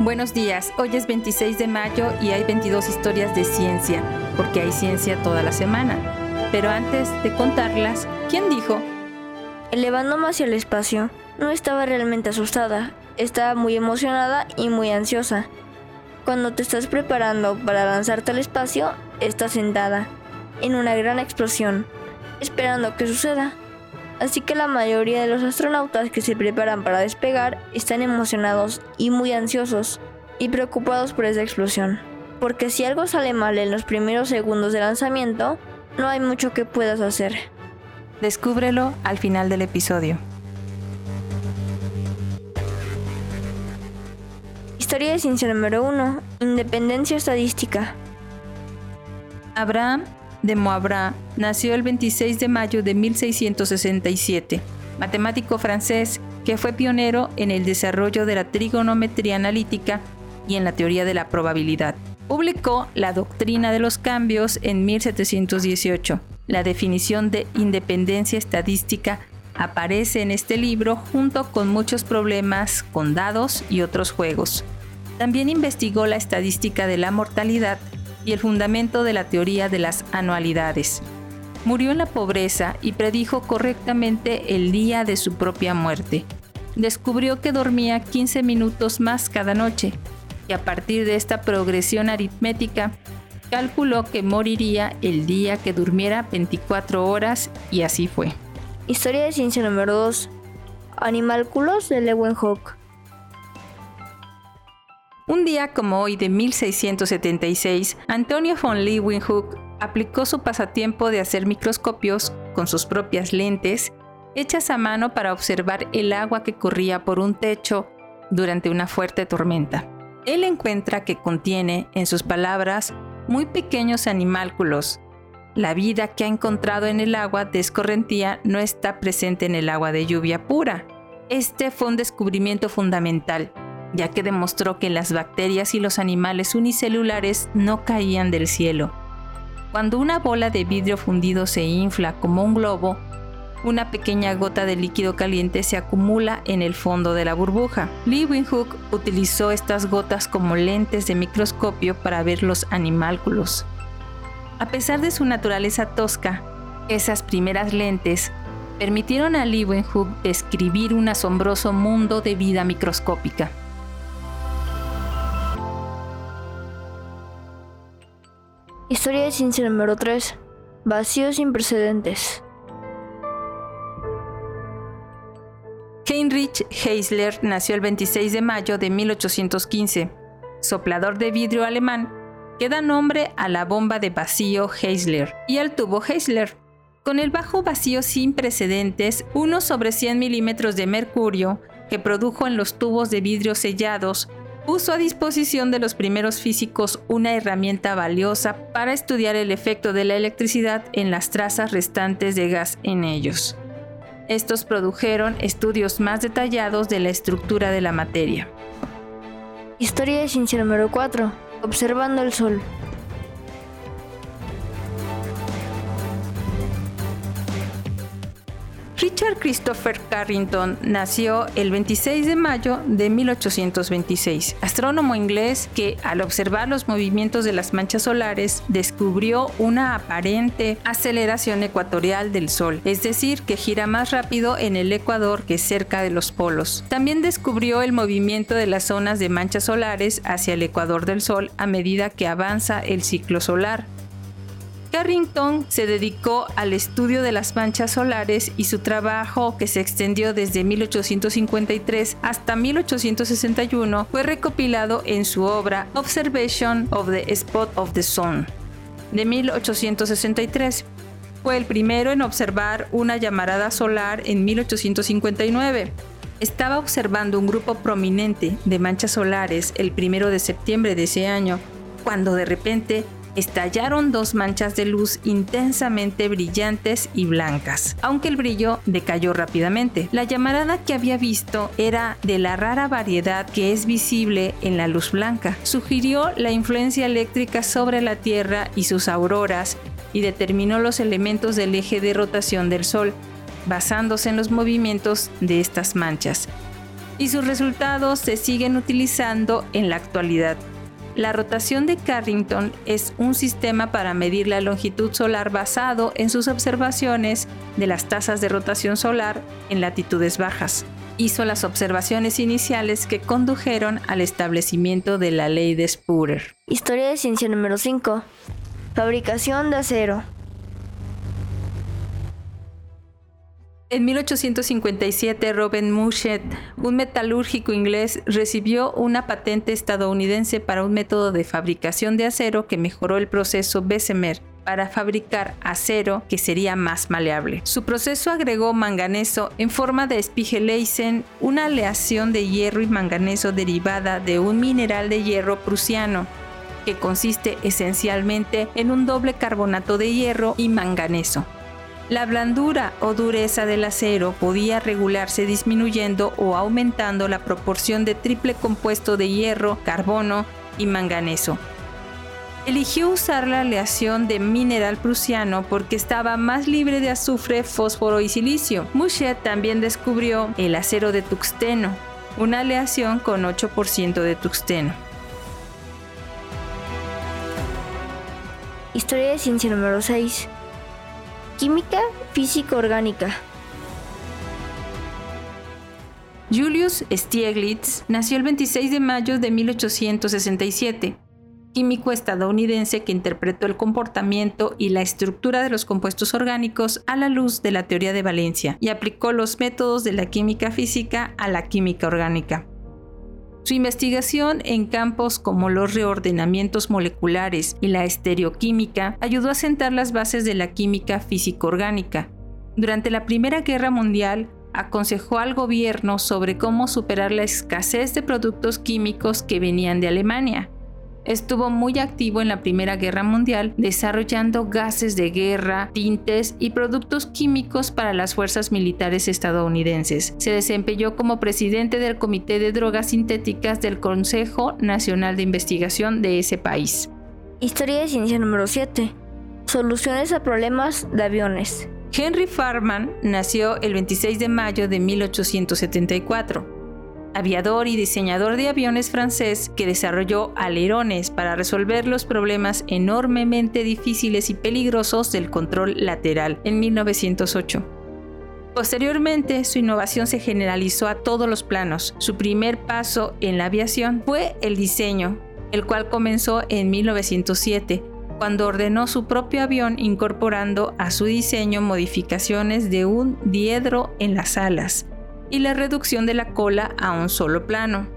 Buenos días, hoy es 26 de mayo y hay 22 historias de ciencia, porque hay ciencia toda la semana. Pero antes de contarlas, ¿quién dijo? Elevándome hacia el espacio, no estaba realmente asustada, estaba muy emocionada y muy ansiosa. Cuando te estás preparando para lanzarte al espacio, estás sentada, en una gran explosión, esperando que suceda. Así que la mayoría de los astronautas que se preparan para despegar están emocionados y muy ansiosos y preocupados por esa explosión. Porque si algo sale mal en los primeros segundos de lanzamiento, no hay mucho que puedas hacer. Descúbrelo al final del episodio. Historia de ciencia número 1. Independencia estadística. Abraham de Moabra nació el 26 de mayo de 1667, matemático francés que fue pionero en el desarrollo de la trigonometría analítica y en la teoría de la probabilidad. Publicó La doctrina de los cambios en 1718. La definición de independencia estadística aparece en este libro junto con muchos problemas con dados y otros juegos. También investigó la estadística de la mortalidad y el fundamento de la teoría de las anualidades. Murió en la pobreza y predijo correctamente el día de su propia muerte. Descubrió que dormía 15 minutos más cada noche y a partir de esta progresión aritmética calculó que moriría el día que durmiera 24 horas y así fue. Historia de ciencia número 2. Animálculos de Leeuwenhoek. Un día como hoy de 1676, Antonio von Leeuwenhoek aplicó su pasatiempo de hacer microscopios con sus propias lentes hechas a mano para observar el agua que corría por un techo durante una fuerte tormenta. Él encuentra que contiene, en sus palabras, muy pequeños animálculos. La vida que ha encontrado en el agua de escorrentía no está presente en el agua de lluvia pura. Este fue un descubrimiento fundamental ya que demostró que las bacterias y los animales unicelulares no caían del cielo. Cuando una bola de vidrio fundido se infla como un globo, una pequeña gota de líquido caliente se acumula en el fondo de la burbuja. Leeuwenhoek utilizó estas gotas como lentes de microscopio para ver los animálculos. A pesar de su naturaleza tosca, esas primeras lentes permitieron a Leeuwenhoek describir un asombroso mundo de vida microscópica. Historia de ciencia número 3. Vacíos sin precedentes. Heinrich Heisler nació el 26 de mayo de 1815, soplador de vidrio alemán que da nombre a la bomba de vacío Heisler y al tubo Heisler. Con el bajo vacío sin precedentes, 1 sobre 100 milímetros de mercurio que produjo en los tubos de vidrio sellados puso a disposición de los primeros físicos una herramienta valiosa para estudiar el efecto de la electricidad en las trazas restantes de gas en ellos. Estos produjeron estudios más detallados de la estructura de la materia. Historia de número 4. Observando el Sol. Richard Christopher Carrington nació el 26 de mayo de 1826, astrónomo inglés que al observar los movimientos de las manchas solares descubrió una aparente aceleración ecuatorial del Sol, es decir, que gira más rápido en el ecuador que cerca de los polos. También descubrió el movimiento de las zonas de manchas solares hacia el ecuador del Sol a medida que avanza el ciclo solar. Carrington se dedicó al estudio de las manchas solares y su trabajo, que se extendió desde 1853 hasta 1861, fue recopilado en su obra Observation of the Spot of the Sun de 1863. Fue el primero en observar una llamarada solar en 1859. Estaba observando un grupo prominente de manchas solares el primero de septiembre de ese año, cuando de repente estallaron dos manchas de luz intensamente brillantes y blancas, aunque el brillo decayó rápidamente. La llamarada que había visto era de la rara variedad que es visible en la luz blanca. Sugirió la influencia eléctrica sobre la Tierra y sus auroras y determinó los elementos del eje de rotación del Sol, basándose en los movimientos de estas manchas. y sus resultados se siguen utilizando en la actualidad. La rotación de Carrington es un sistema para medir la longitud solar basado en sus observaciones de las tasas de rotación solar en latitudes bajas. Hizo las observaciones iniciales que condujeron al establecimiento de la ley de Spoorer. Historia de ciencia número 5. Fabricación de acero. En 1857, Robin Mushet, un metalúrgico inglés, recibió una patente estadounidense para un método de fabricación de acero que mejoró el proceso Bessemer para fabricar acero que sería más maleable. Su proceso agregó manganeso en forma de Spiegelleisen, una aleación de hierro y manganeso derivada de un mineral de hierro prusiano que consiste esencialmente en un doble carbonato de hierro y manganeso. La blandura o dureza del acero podía regularse disminuyendo o aumentando la proporción de triple compuesto de hierro, carbono y manganeso. Eligió usar la aleación de mineral prusiano porque estaba más libre de azufre, fósforo y silicio. Mushet también descubrió el acero de tuxteno, una aleación con 8% de tuxteno. Historia de ciencia número 6. Química físico-orgánica. Julius Stieglitz nació el 26 de mayo de 1867, químico estadounidense que interpretó el comportamiento y la estructura de los compuestos orgánicos a la luz de la teoría de valencia y aplicó los métodos de la química física a la química orgánica. Su investigación en campos como los reordenamientos moleculares y la estereoquímica ayudó a sentar las bases de la química físico-orgánica. Durante la Primera Guerra Mundial, aconsejó al gobierno sobre cómo superar la escasez de productos químicos que venían de Alemania. Estuvo muy activo en la Primera Guerra Mundial desarrollando gases de guerra, tintes y productos químicos para las fuerzas militares estadounidenses. Se desempeñó como presidente del Comité de Drogas Sintéticas del Consejo Nacional de Investigación de ese país. Historia de ciencia número 7. Soluciones a problemas de aviones. Henry Farman nació el 26 de mayo de 1874 aviador y diseñador de aviones francés que desarrolló alerones para resolver los problemas enormemente difíciles y peligrosos del control lateral en 1908. Posteriormente, su innovación se generalizó a todos los planos. Su primer paso en la aviación fue el diseño, el cual comenzó en 1907, cuando ordenó su propio avión incorporando a su diseño modificaciones de un diedro en las alas, y la reducción de la cola a un solo plano.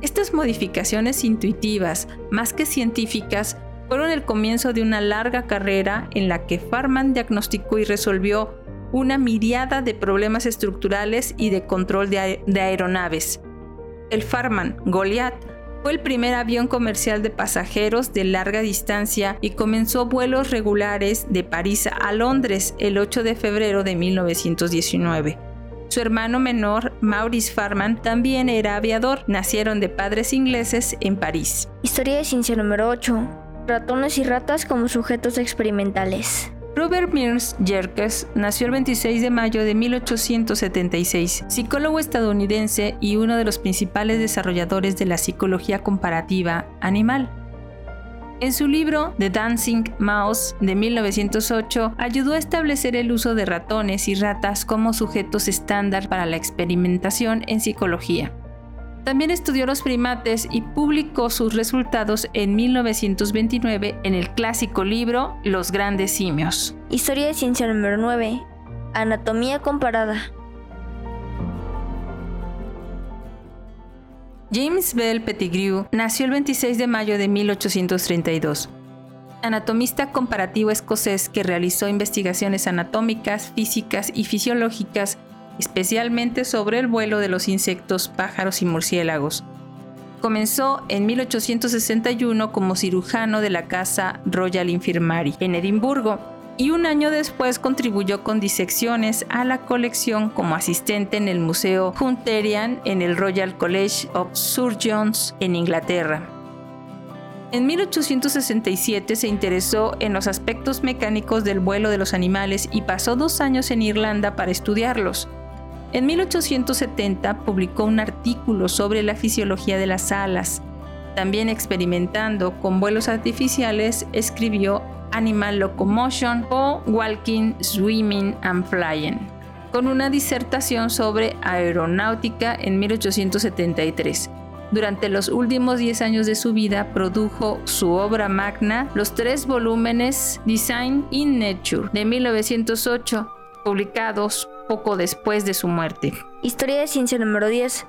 Estas modificaciones intuitivas, más que científicas, fueron el comienzo de una larga carrera en la que Farman diagnosticó y resolvió una miriada de problemas estructurales y de control de, aeronaves. El Farman Goliath fue el primer avión comercial de pasajeros de larga distancia y comenzó vuelos regulares de París a Londres el 8 de febrero de 1919. Su hermano menor, Maurice Farman, también era aviador. Nacieron de padres ingleses en París. Historia de ciencia número 8. Ratones y ratas como sujetos experimentales. Robert Mears Jerkes nació el 26 de mayo de 1876, psicólogo estadounidense y uno de los principales desarrolladores de la psicología comparativa animal. En su libro The Dancing Mouse de 1908 ayudó a establecer el uso de ratones y ratas como sujetos estándar para la experimentación en psicología. También estudió los primates y publicó sus resultados en 1929 en el clásico libro Los grandes simios. Historia de ciencia número 9. Anatomía comparada. James Bell Pettigrew nació el 26 de mayo de 1832. Anatomista comparativo escocés que realizó investigaciones anatómicas, físicas y fisiológicas, especialmente sobre el vuelo de los insectos, pájaros y murciélagos. Comenzó en 1861 como cirujano de la Casa Royal Infirmary en Edimburgo y un año después contribuyó con disecciones a la colección como asistente en el Museo Hunterian en el Royal College of Surgeons en Inglaterra. En 1867 se interesó en los aspectos mecánicos del vuelo de los animales y pasó dos años en Irlanda para estudiarlos. En 1870 publicó un artículo sobre la fisiología de las alas. También experimentando con vuelos artificiales, escribió Animal Locomotion o Walking, Swimming and Flying, con una disertación sobre aeronáutica en 1873. Durante los últimos 10 años de su vida produjo su obra magna, los tres volúmenes Design in Nature de 1908, publicados poco después de su muerte. Historia de ciencia número 10.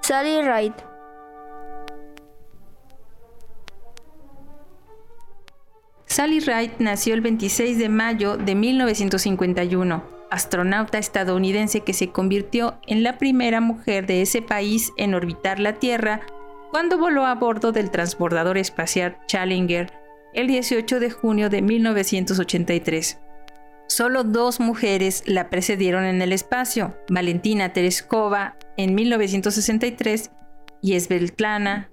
Sally Ride. Sally Ride nació el 26 de mayo de 1951 astronauta estadounidense que se convirtió en la primera mujer de ese país en orbitar la Tierra cuando voló a bordo del transbordador espacial Challenger el 18 de junio de 1983. Solo dos mujeres la precedieron en el espacio, Valentina Tereskova en 1963 y Svetlana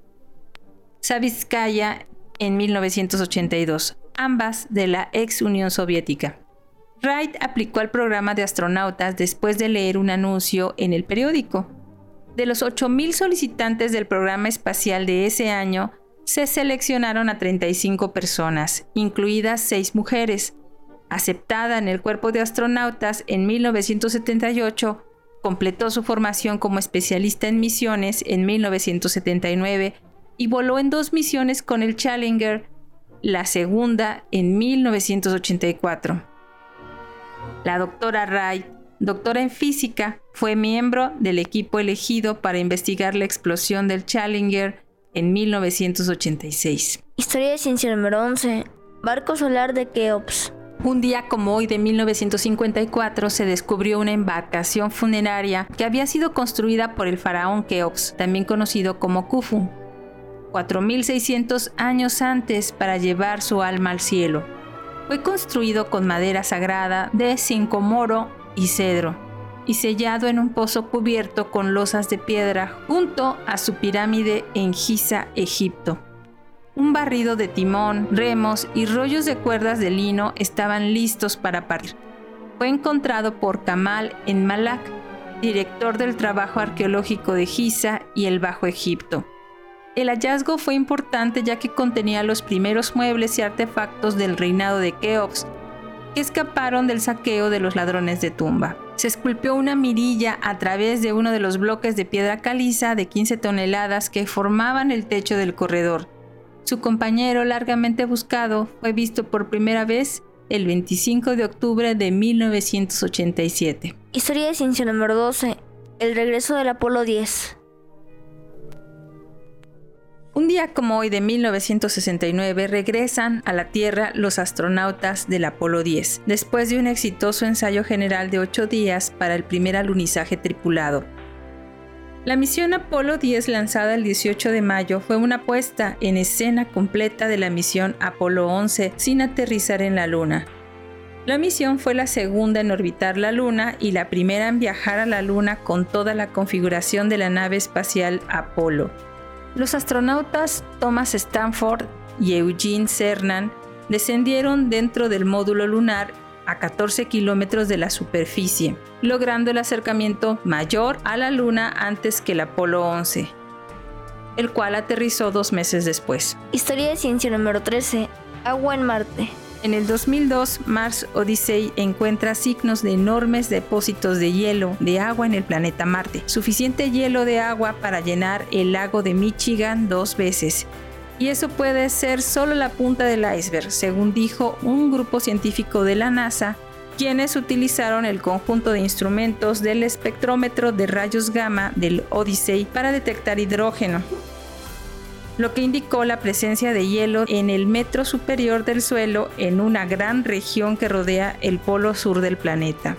Savitskaya en 1982, ambas de la ex Unión Soviética. Wright aplicó al programa de astronautas después de leer un anuncio en el periódico. De los 8.000 solicitantes del programa espacial de ese año, se seleccionaron a 35 personas, incluidas 6 mujeres. Aceptada en el cuerpo de astronautas en 1978, completó su formación como especialista en misiones en 1979 y voló en dos misiones con el Challenger, la segunda en 1984. La doctora Wright, doctora en física, fue miembro del equipo elegido para investigar la explosión del Challenger en 1986. Historia de ciencia número 11. Barco solar de Keops. Un día como hoy de 1954 se descubrió una embarcación funeraria que había sido construida por el faraón Keops, también conocido como Khufu, 4600 años antes para llevar su alma al cielo. Fue construido con madera sagrada de moro y cedro y sellado en un pozo cubierto con losas de piedra junto a su pirámide en Giza, Egipto. Un barrido de timón, remos y rollos de cuerdas de lino estaban listos para partir. Fue encontrado por Kamal en Malak, director del trabajo arqueológico de Giza y el Bajo Egipto. El hallazgo fue importante ya que contenía los primeros muebles y artefactos del reinado de Keops, que escaparon del saqueo de los ladrones de tumba. Se esculpió una mirilla a través de uno de los bloques de piedra caliza de 15 toneladas que formaban el techo del corredor. Su compañero, largamente buscado, fue visto por primera vez el 25 de octubre de 1987. Historia de ciencia número 12. El regreso del Apolo 10. Un día como hoy de 1969 regresan a la Tierra los astronautas del Apolo 10, después de un exitoso ensayo general de ocho días para el primer alunizaje tripulado. La misión Apolo 10 lanzada el 18 de mayo fue una puesta en escena completa de la misión Apolo 11 sin aterrizar en la Luna. La misión fue la segunda en orbitar la Luna y la primera en viajar a la Luna con toda la configuración de la nave espacial Apolo. Los astronautas Thomas Stanford y Eugene Cernan descendieron dentro del módulo lunar a 14 kilómetros de la superficie, logrando el acercamiento mayor a la Luna antes que el Apolo 11, el cual aterrizó dos meses después. Historia de ciencia número 13. Agua en Marte. En el 2002, Mars Odyssey encuentra signos de enormes depósitos de hielo de agua en el planeta Marte, suficiente hielo de agua para llenar el lago de Michigan dos veces. Y eso puede ser solo la punta del iceberg, según dijo un grupo científico de la NASA, quienes utilizaron el conjunto de instrumentos del espectrómetro de rayos gamma del Odyssey para detectar hidrógeno lo que indicó la presencia de hielo en el metro superior del suelo en una gran región que rodea el polo sur del planeta.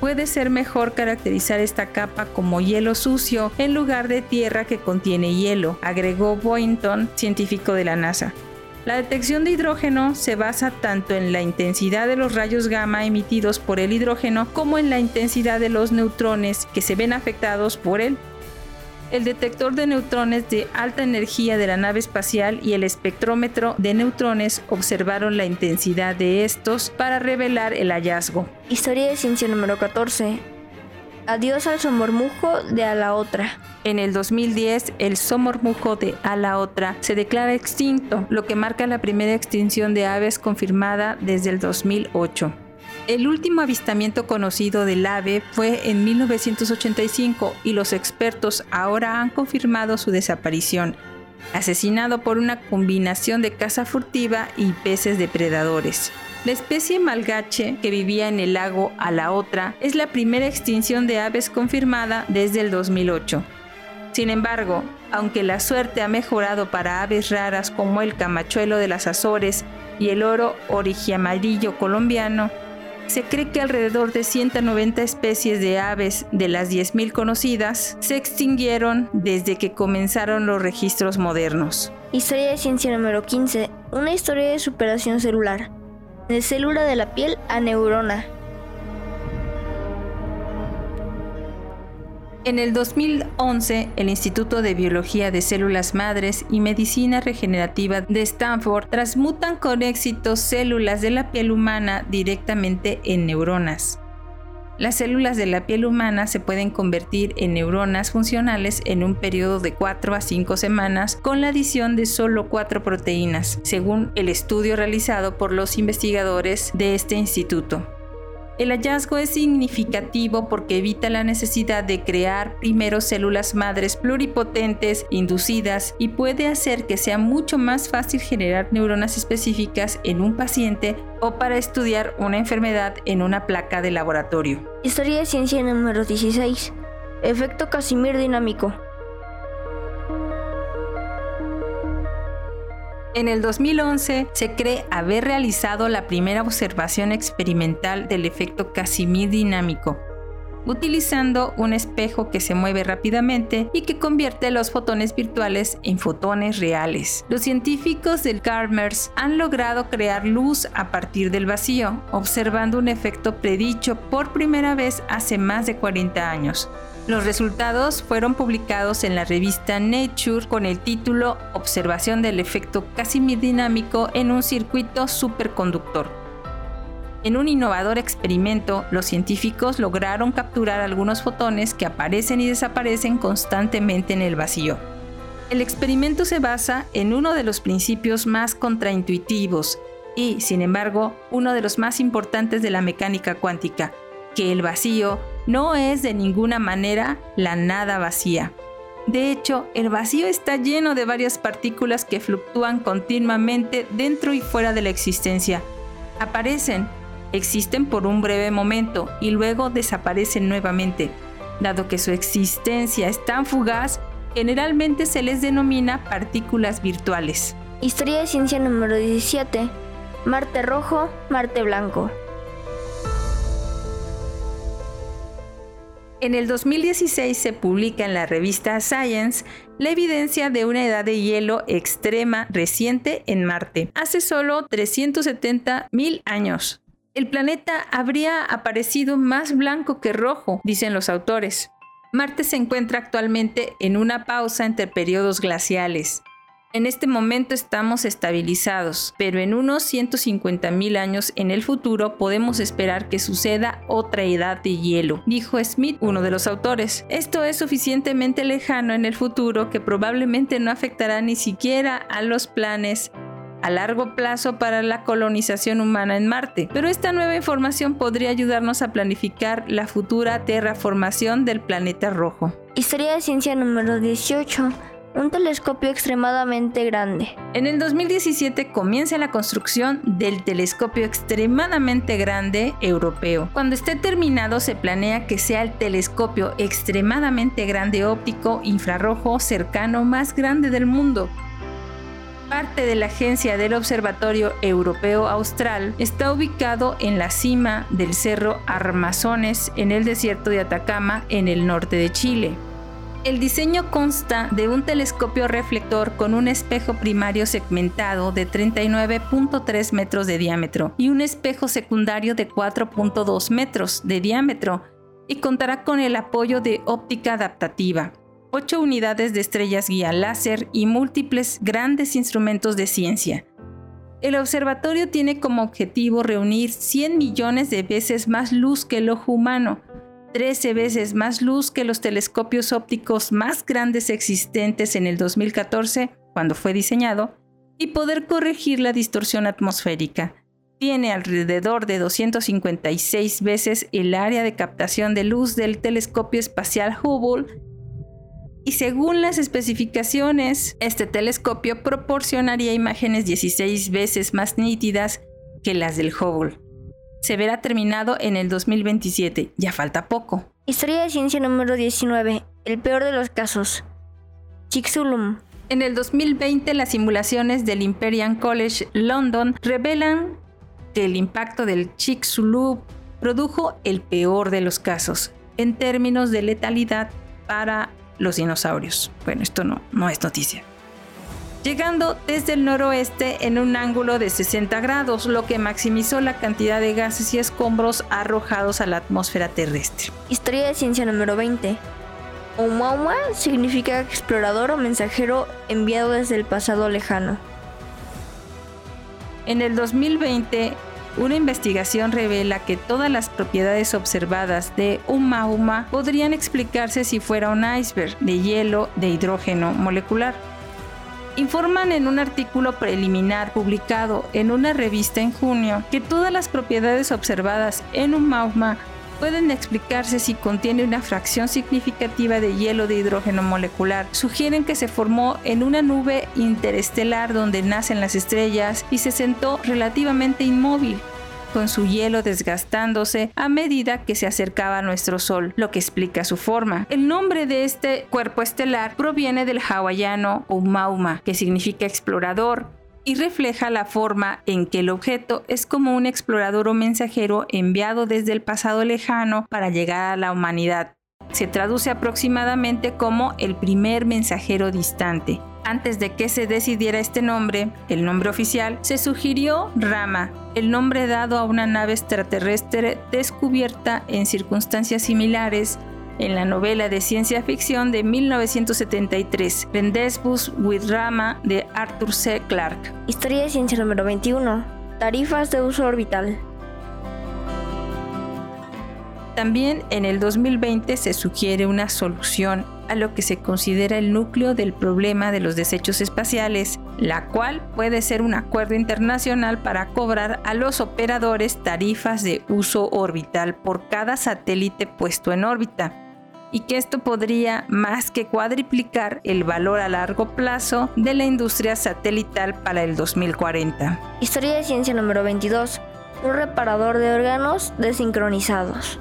Puede ser mejor caracterizar esta capa como hielo sucio en lugar de tierra que contiene hielo, agregó Boynton, científico de la NASA. La detección de hidrógeno se basa tanto en la intensidad de los rayos gamma emitidos por el hidrógeno como en la intensidad de los neutrones que se ven afectados por él el detector de neutrones de alta energía de la nave espacial y el espectrómetro de neutrones observaron la intensidad de estos para revelar el hallazgo. Historia de ciencia número 14. Adiós al somormujo de a la otra. En el 2010, el somormujo de a la otra se declara extinto, lo que marca la primera extinción de aves confirmada desde el 2008. El último avistamiento conocido del ave fue en 1985 y los expertos ahora han confirmado su desaparición, asesinado por una combinación de caza furtiva y peces depredadores. La especie malgache que vivía en el lago a la otra es la primera extinción de aves confirmada desde el 2008. Sin embargo, aunque la suerte ha mejorado para aves raras como el camachuelo de las Azores y el oro origiamarillo colombiano, se cree que alrededor de 190 especies de aves de las 10.000 conocidas se extinguieron desde que comenzaron los registros modernos. Historia de ciencia número 15. Una historia de superación celular. De célula de la piel a neurona. En el 2011, el Instituto de Biología de Células Madres y Medicina Regenerativa de Stanford transmutan con éxito células de la piel humana directamente en neuronas. Las células de la piel humana se pueden convertir en neuronas funcionales en un periodo de 4 a 5 semanas con la adición de solo 4 proteínas, según el estudio realizado por los investigadores de este instituto. El hallazgo es significativo porque evita la necesidad de crear primero células madres pluripotentes inducidas y puede hacer que sea mucho más fácil generar neuronas específicas en un paciente o para estudiar una enfermedad en una placa de laboratorio. Historia de ciencia número 16. Efecto Casimir dinámico. En el 2011 se cree haber realizado la primera observación experimental del efecto Casimir dinámico, utilizando un espejo que se mueve rápidamente y que convierte los fotones virtuales en fotones reales. Los científicos del Carmers han logrado crear luz a partir del vacío, observando un efecto predicho por primera vez hace más de 40 años. Los resultados fueron publicados en la revista Nature con el título Observación del efecto Casimir dinámico en un circuito superconductor. En un innovador experimento, los científicos lograron capturar algunos fotones que aparecen y desaparecen constantemente en el vacío. El experimento se basa en uno de los principios más contraintuitivos y, sin embargo, uno de los más importantes de la mecánica cuántica, que el vacío no es de ninguna manera la nada vacía. De hecho, el vacío está lleno de varias partículas que fluctúan continuamente dentro y fuera de la existencia. Aparecen, existen por un breve momento y luego desaparecen nuevamente. Dado que su existencia es tan fugaz, generalmente se les denomina partículas virtuales. Historia de ciencia número 17. Marte rojo, Marte blanco. En el 2016 se publica en la revista Science la evidencia de una edad de hielo extrema reciente en Marte, hace solo 370 mil años. El planeta habría aparecido más blanco que rojo, dicen los autores. Marte se encuentra actualmente en una pausa entre periodos glaciales. En este momento estamos estabilizados, pero en unos 150.000 años en el futuro podemos esperar que suceda otra edad de hielo, dijo Smith, uno de los autores. Esto es suficientemente lejano en el futuro que probablemente no afectará ni siquiera a los planes a largo plazo para la colonización humana en Marte. Pero esta nueva información podría ayudarnos a planificar la futura terraformación del planeta rojo. Historia de ciencia número 18 un telescopio extremadamente grande. En el 2017 comienza la construcción del telescopio extremadamente grande europeo. Cuando esté terminado se planea que sea el telescopio extremadamente grande óptico infrarrojo cercano más grande del mundo. Parte de la agencia del Observatorio Europeo Austral está ubicado en la cima del Cerro Armazones en el desierto de Atacama en el norte de Chile. El diseño consta de un telescopio reflector con un espejo primario segmentado de 39.3 metros de diámetro y un espejo secundario de 4.2 metros de diámetro y contará con el apoyo de óptica adaptativa, 8 unidades de estrellas guía láser y múltiples grandes instrumentos de ciencia. El observatorio tiene como objetivo reunir 100 millones de veces más luz que el ojo humano, 13 veces más luz que los telescopios ópticos más grandes existentes en el 2014, cuando fue diseñado, y poder corregir la distorsión atmosférica. Tiene alrededor de 256 veces el área de captación de luz del telescopio espacial Hubble y según las especificaciones, este telescopio proporcionaría imágenes 16 veces más nítidas que las del Hubble. Se verá terminado en el 2027, ya falta poco. Historia de ciencia número 19, el peor de los casos. Chicxulub. En el 2020, las simulaciones del Imperial College London revelan que el impacto del Chicxulub produjo el peor de los casos en términos de letalidad para los dinosaurios. Bueno, esto no, no es noticia. Llegando desde el noroeste en un ángulo de 60 grados, lo que maximizó la cantidad de gases y escombros arrojados a la atmósfera terrestre. Historia de ciencia número 20. Oumuamua significa explorador o mensajero enviado desde el pasado lejano. En el 2020, una investigación revela que todas las propiedades observadas de Uma podrían explicarse si fuera un iceberg de hielo de hidrógeno molecular. Informan en un artículo preliminar publicado en una revista en junio que todas las propiedades observadas en Uma pueden explicarse si contiene una fracción significativa de hielo de hidrógeno molecular. Sugieren que se formó en una nube interestelar donde nacen las estrellas y se sentó relativamente inmóvil con su hielo desgastándose a medida que se acercaba a nuestro Sol, lo que explica su forma. El nombre de este cuerpo estelar proviene del hawaiano Umauma, que significa explorador, y refleja la forma en que el objeto es como un explorador o mensajero enviado desde el pasado lejano para llegar a la humanidad. Se traduce aproximadamente como el primer mensajero distante. Antes de que se decidiera este nombre, el nombre oficial, se sugirió Rama, el nombre dado a una nave extraterrestre descubierta en circunstancias similares en la novela de ciencia ficción de 1973, Rendezvous with Rama de Arthur C. Clarke. Historia de ciencia número 21. Tarifas de uso orbital. También en el 2020 se sugiere una solución a lo que se considera el núcleo del problema de los desechos espaciales, la cual puede ser un acuerdo internacional para cobrar a los operadores tarifas de uso orbital por cada satélite puesto en órbita y que esto podría más que cuadriplicar el valor a largo plazo de la industria satelital para el 2040. Historia de ciencia número 22. Un reparador de órganos desincronizados.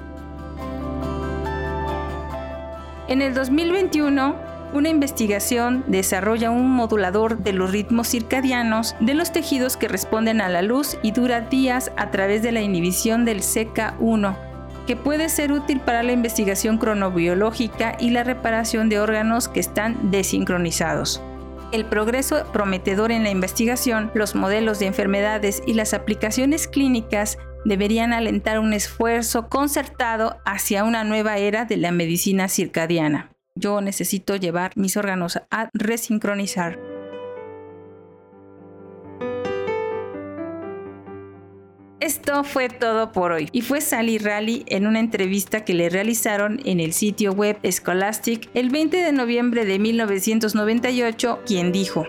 En el 2021, una investigación desarrolla un modulador de los ritmos circadianos de los tejidos que responden a la luz y dura días a través de la inhibición del CK1 que puede ser útil para la investigación cronobiológica y la reparación de órganos que están desincronizados. El progreso prometedor en la investigación, los modelos de enfermedades y las aplicaciones clínicas deberían alentar un esfuerzo concertado hacia una nueva era de la medicina circadiana. Yo necesito llevar mis órganos a resincronizar. Esto fue todo por hoy y fue Sally Rally en una entrevista que le realizaron en el sitio web Scholastic el 20 de noviembre de 1998, quien dijo: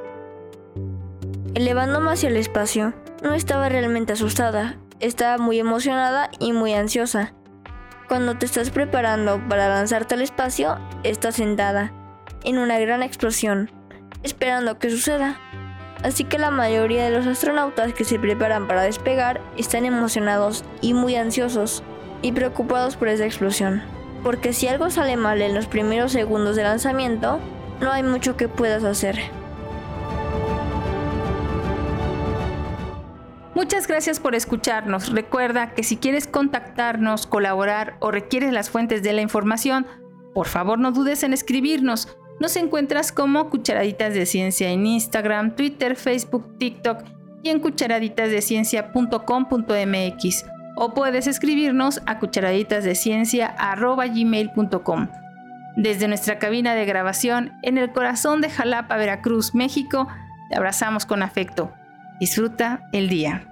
Elevándome hacia el espacio, no estaba realmente asustada, estaba muy emocionada y muy ansiosa. Cuando te estás preparando para lanzarte al espacio, estás sentada en una gran explosión, esperando que suceda. Así que la mayoría de los astronautas que se preparan para despegar están emocionados y muy ansiosos y preocupados por esa explosión. Porque si algo sale mal en los primeros segundos de lanzamiento, no hay mucho que puedas hacer. Muchas gracias por escucharnos. Recuerda que si quieres contactarnos, colaborar o requieres las fuentes de la información, por favor no dudes en escribirnos. Nos encuentras como Cucharaditas de Ciencia en Instagram, Twitter, Facebook, TikTok y en cucharaditasdeciencia.com.mx o puedes escribirnos a cucharaditasdeciencia.gmail.com. Desde nuestra cabina de grabación en el corazón de Jalapa, Veracruz, México, te abrazamos con afecto. Disfruta el día.